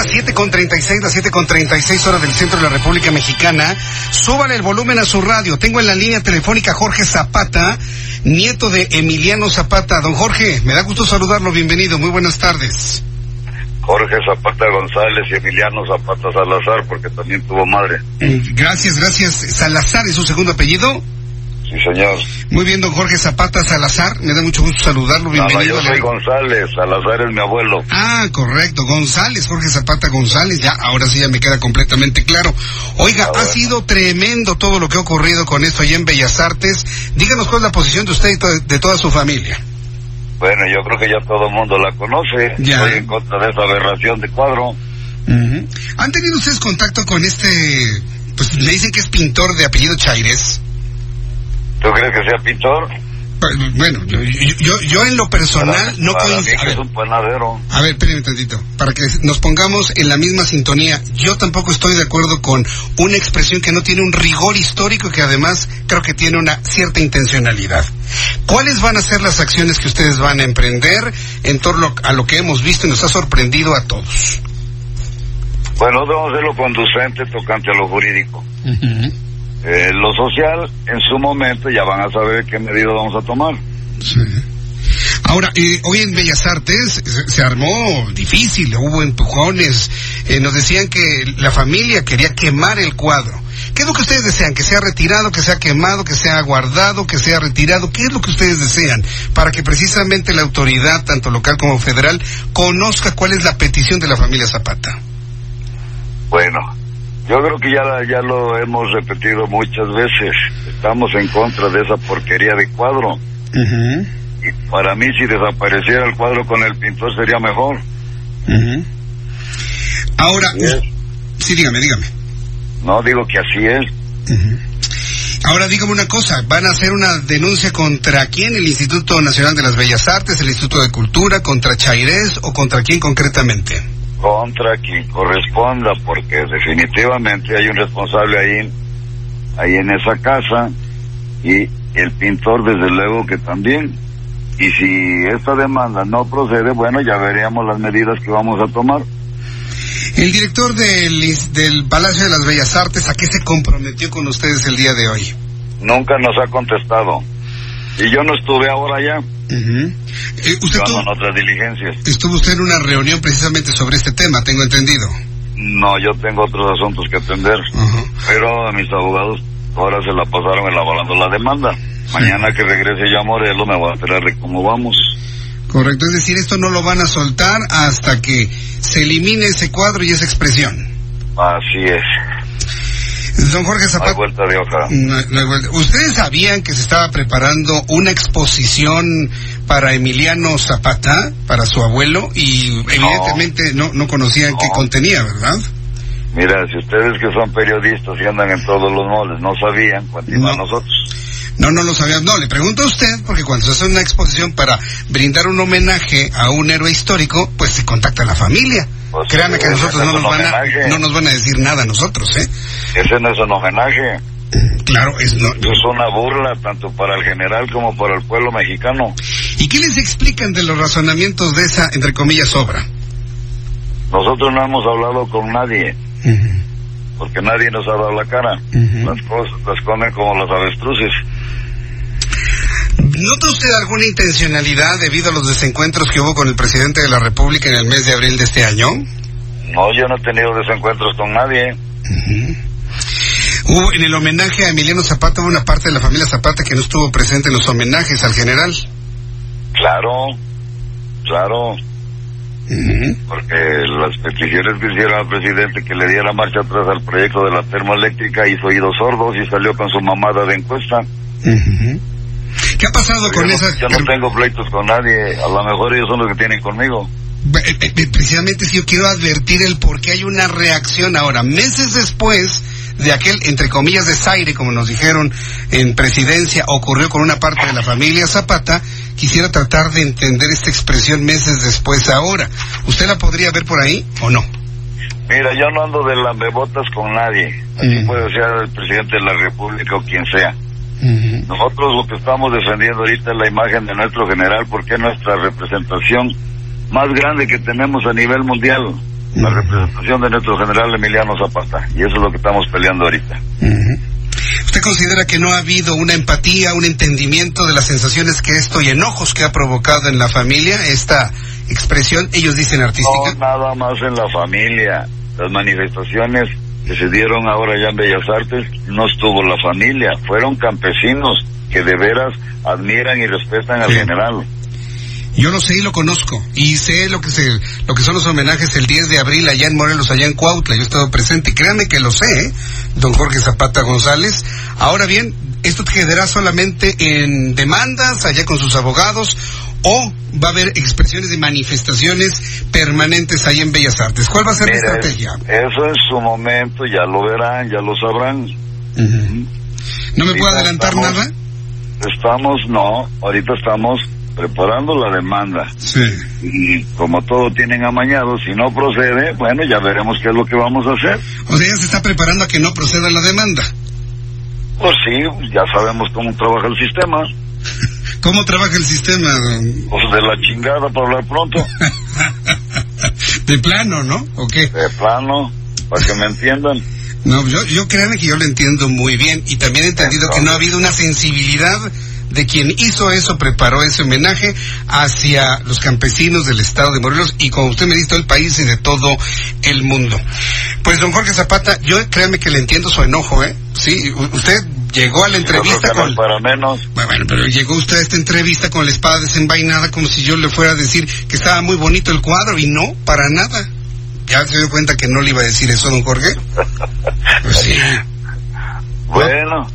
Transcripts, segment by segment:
Las 7.36, las 7.36 horas del centro de la República Mexicana. Súbale el volumen a su radio. Tengo en la línea telefónica Jorge Zapata, nieto de Emiliano Zapata. Don Jorge, me da gusto saludarlo. Bienvenido. Muy buenas tardes. Jorge Zapata González y Emiliano Zapata Salazar, porque también tuvo madre. Mm, Gracias, gracias. Salazar es su segundo apellido. Sí, señor. Muy bien, don Jorge Zapata Salazar. Me da mucho gusto saludarlo. No, no, Bienvenido. yo soy González, Salazar es mi abuelo. Ah, correcto, González, Jorge Zapata González, ya, ahora sí ya me queda completamente claro. Oiga, ha sido tremendo todo lo que ha ocurrido con esto allá en Bellas Artes. Díganos cuál es la posición de usted y de toda su familia. Bueno, yo creo que ya todo el mundo la conoce. Ya. Estoy en contra de esa aberración de cuadro. ¿Han tenido ustedes contacto con este, pues le dicen que es pintor de apellido Chaires? ¿Tú crees que sea pintor? Pues, Bueno, yo, yo, yo- en lo personal no Para mí coincido. A que es ver, un panadero. A ver, espérenme tantito, para que nos pongamos en la misma sintonía. Yo tampoco estoy de acuerdo con una expresión que no tiene un rigor histórico y que además creo que tiene una cierta intencionalidad. ¿Cuáles van a ser las acciones que ustedes van a emprender en torno a lo que hemos visto y nos ha sorprendido a todos? Bueno, debemos hacerlo conducente tocante a lo jurídico. Eh, lo social, en su momento, ya van a saber qué medidas vamos a tomar. Sí. Ahora, eh, hoy en Bellas Artes se, se armó difícil, hubo empujones, eh, nos decían que la familia quería quemar el cuadro. ¿Qué es lo que ustedes desean? ¿Que sea retirado, que sea quemado, que sea guardado, que sea retirado? ¿Qué es lo que ustedes desean? Para que precisamente la autoridad, tanto local como federal, conozca cuál es la petición de la familia Zapata. Bueno, yo creo que ya, ya lo hemos repetido muchas veces. Estamos en contra de esa porquería de cuadro. Y para mí, si desapareciera el cuadro con el pintor, sería mejor. Ahora, Sí dígame, dígame. No digo que así es. Ahora dígame una cosa, ¿van a hacer una denuncia contra quién? ¿El Instituto Nacional de las Bellas Artes, el Instituto de Cultura, contra Chairés o contra quién concretamente? Contra quien corresponda, porque definitivamente hay un responsable ahí, ahí en esa casa, y el pintor, desde luego que también. Y si esta demanda no procede, bueno, ya veríamos las medidas que vamos a tomar. El director del, del Palacio de las Bellas Artes, ¿a qué se comprometió con ustedes el día de hoy? Nunca nos ha contestado. Y yo no estuve ahora ya, Ujú. Eh, usted tuvo, otras diligencias. estuvo usted en una reunión precisamente sobre este tema, tengo entendido. No, yo tengo otros asuntos que atender. Ajá. Pero mis abogados ahora se la pasaron elaborando la demanda. Mañana que regrese yo a Morelos me voy a enterar de cómo vamos. Correcto, es decir, esto no lo van a soltar hasta que se elimine ese cuadro y esa expresión. Así es. Don Jorge No hay Zapata. vuelta de hoja. No, no hay vuelta. ¿Ustedes sabían que se estaba preparando una exposición para Emiliano Zapata, para su abuelo? Y evidentemente no, no conocían qué contenía, ¿verdad? Mira, si ustedes que son periodistas y andan en todos los moles no sabían, continúa No. nosotros. No, no lo sabían. No, le pregunto a usted, porque cuando se hace una exposición para brindar un homenaje a un héroe histórico, pues se contacta a la familia. Pues, Créanme que nosotros no nos, van a, no nos van a decir nada a nosotros, ¿eh? Ese no es un homenaje, Claro, es no. es una burla tanto para el general como para el pueblo mexicano. ¿Y qué les explican de los razonamientos de esa, entre comillas, obra? Nosotros no hemos hablado con nadie, porque nadie nos ha dado la cara. Ujú. Las cosas las comen como los avestruces. ¿Nota usted alguna intencionalidad debido a los desencuentros que hubo con el presidente de la República en el mes de abril de este año? No, yo no he tenido desencuentros con nadie. Hubo, en el homenaje a Emiliano Zapata hubo una parte de la familia Zapata que no estuvo presente en los homenajes al general. Claro, claro, porque las peticiones que hicieron al presidente que le diera marcha atrás al proyecto de la termoeléctrica hizo oídos sordos y salió con su mamada de encuesta. ¿Qué ha pasado con yo esa? No, yo no tengo pleitos con nadie, a lo mejor ellos son los que tienen conmigo. Eh, eh, precisamente si yo quiero advertir el por qué hay una reacción ahora, meses después de aquel, entre comillas, desaire, como nos dijeron en presidencia, ocurrió con una parte de la familia Zapata, quisiera tratar de entender esta expresión meses después ahora. ¿Usted la podría ver por ahí o no? Mira, yo no ando de lambebotas con nadie. Así puede ser el presidente de la República o quien sea. Nosotros lo que estamos defendiendo ahorita es la imagen de nuestro general porque es nuestra representación más grande que tenemos a nivel mundial la representación de nuestro general Emiliano Zapata. Y eso es lo que estamos peleando ahorita. ¿Usted considera que no ha habido una empatía, un entendimiento de las sensaciones que esto y enojos que ha provocado en la familia esta expresión, ellos dicen artística? No, nada más en la familia. Las manifestaciones que se dieron ahora ya en Bellas Artes, no estuvo la familia, fueron campesinos que de veras admiran y respetan al general. Yo lo sé y lo conozco. Y sé lo que se, lo que son los homenajes el 10 de abril allá en Morelos, allá en Cuautla. Yo he estado presente. Y créanme que lo sé, ¿eh? don Jorge Zapata González. Ahora bien, ¿esto quedará solamente en demandas allá con sus abogados? ¿O va a haber expresiones de manifestaciones permanentes ahí en Bellas Artes? ¿Cuál va a ser la estrategia? Eso en su momento ya lo verán, ya lo sabrán. ¿No me puedo adelantar nada? Estamos, no, ahorita estamos preparando la demanda. Sí. Y como todo tienen amañado, si no procede, bueno, ya veremos qué es lo que vamos a hacer. O sea, ya se está preparando a que no proceda la demanda. Pues sí, ya sabemos cómo trabaja el sistema. ¿Cómo trabaja el sistema? Pues de la chingada, para hablar pronto. de plano, ¿no? ¿O qué? De plano, para que me entiendan. No, yo, yo créanme que yo lo entiendo muy bien y también he entendido que no ha habido una sensibilidad de quien hizo eso, preparó ese homenaje hacia los campesinos del estado de Morelos y como usted me dice, todo el país y de todo el mundo. Pues don Jorge Zapata, yo créame que le entiendo su enojo, ¿eh? Sí, usted llegó a la entrevista con... para menos. Bueno, pero llegó usted a esta entrevista con la espada desenvainada como si yo le fuera a decir que estaba muy bonito el cuadro y no, para nada. ¿Ya se dio cuenta que no le iba a decir eso, don Jorge? Pues sí. Bueno.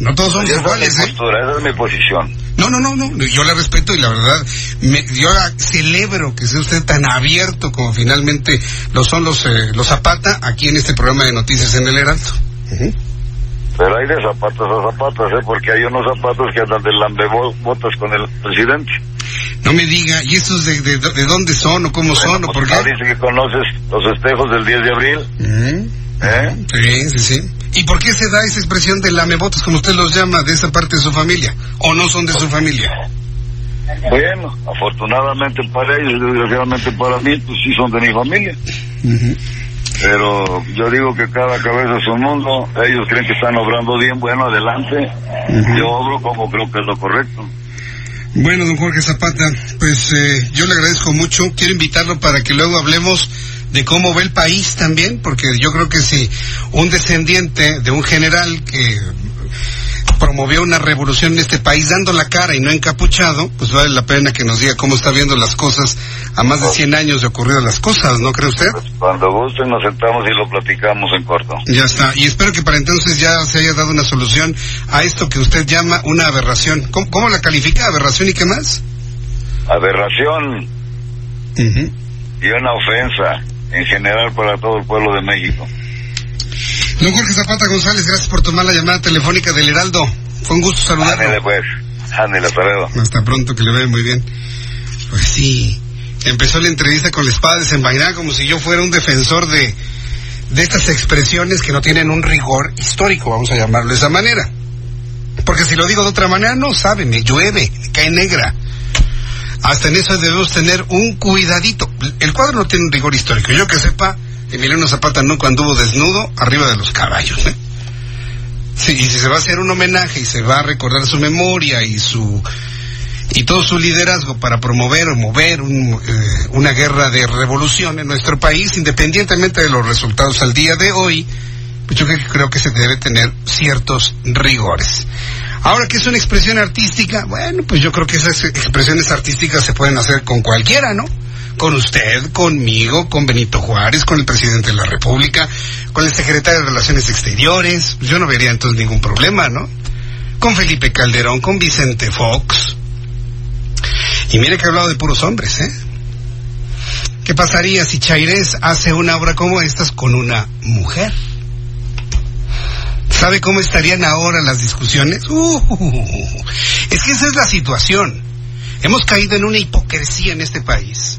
No todos somos iguales, esa es, mi postura, esa es mi posición. No, no, no, no, yo la respeto y la verdad, me, yo celebro que sea usted tan abierto como finalmente lo son los, eh, los Zapata aquí en este programa de noticias en el Heraldo. Pero hay de zapatos a zapatos, ¿eh? Porque hay unos zapatos que andan de lambebotas con el presidente. No me diga, ¿y estos de, de, de dónde son o cómo son o pues por qué? Dice que conoces los espejos del 10 de abril. ¿Eh? Sí, sí, sí. ¿Y por qué se da esa expresión de lamebotas, como usted los llama, de esa parte de su familia? ¿O no son de su familia? Bueno, afortunadamente para ellos, desgraciadamente para mí, pues sí son de mi familia. Pero yo digo que cada cabeza es un mundo, ellos creen que están obrando bien, bueno, adelante. Yo obro como creo que es lo correcto. Bueno, don Jorge Zapata, pues eh, yo le agradezco mucho. Quiero invitarlo para que luego hablemos de cómo ve el país también, porque yo creo que si un descendiente de un general que promovió una revolución en este país dando la cara y no encapuchado, pues vale la pena que nos diga cómo está viendo las cosas a más de 100 años de ocurrido las cosas, ¿no cree usted? Cuando gusten nos sentamos y lo platicamos en corto. Ya está, y espero que para entonces ya se haya dado una solución a esto que usted llama una aberración. ¿Cómo, cómo la califica? ¿Aberración y qué más? Aberración y una ofensa en general para todo el pueblo de México. Don Jorge Zapata González, gracias por tomar la llamada telefónica del Heraldo. Fue un gusto saludarlo. Ándale pues, ándale, hasta luego. Hasta pronto, que le vea muy bien. Pues sí, empezó la entrevista con la espada desenvainada como si yo fuera un defensor de, de estas expresiones que no tienen un rigor histórico, vamos a llamarlo de esa manera. Porque si lo digo de otra manera, no sabe, me llueve, me cae negra. Hasta en eso debemos tener un cuidadito. El cuadro no tiene un rigor histórico. Yo que sepa, Emiliano Zapata nunca anduvo desnudo arriba de los caballos. ¿eh? Sí, y si se va a hacer un homenaje y se va a recordar su memoria y su y todo su liderazgo para promover o mover un, eh, una guerra de revolución en nuestro país, independientemente de los resultados al día de hoy, pues yo creo que se debe tener ciertos rigores. Ahora que es una expresión artística, bueno, pues yo creo que esas expresiones artísticas se pueden hacer con cualquiera, ¿no? Con usted, conmigo, con Benito Juárez, con el presidente de la República, con el secretario de Relaciones Exteriores. Yo no vería entonces ningún problema, ¿no? con Felipe Calderón, con Vicente Fox. Y mire que he hablado de puros hombres, ¿eh? ¿Qué pasaría si Chairés hace una obra como estas con una mujer? ¿Sabe cómo estarían ahora las discusiones? Uh, es que esa es la situación. Hemos caído en una hipocresía en este país.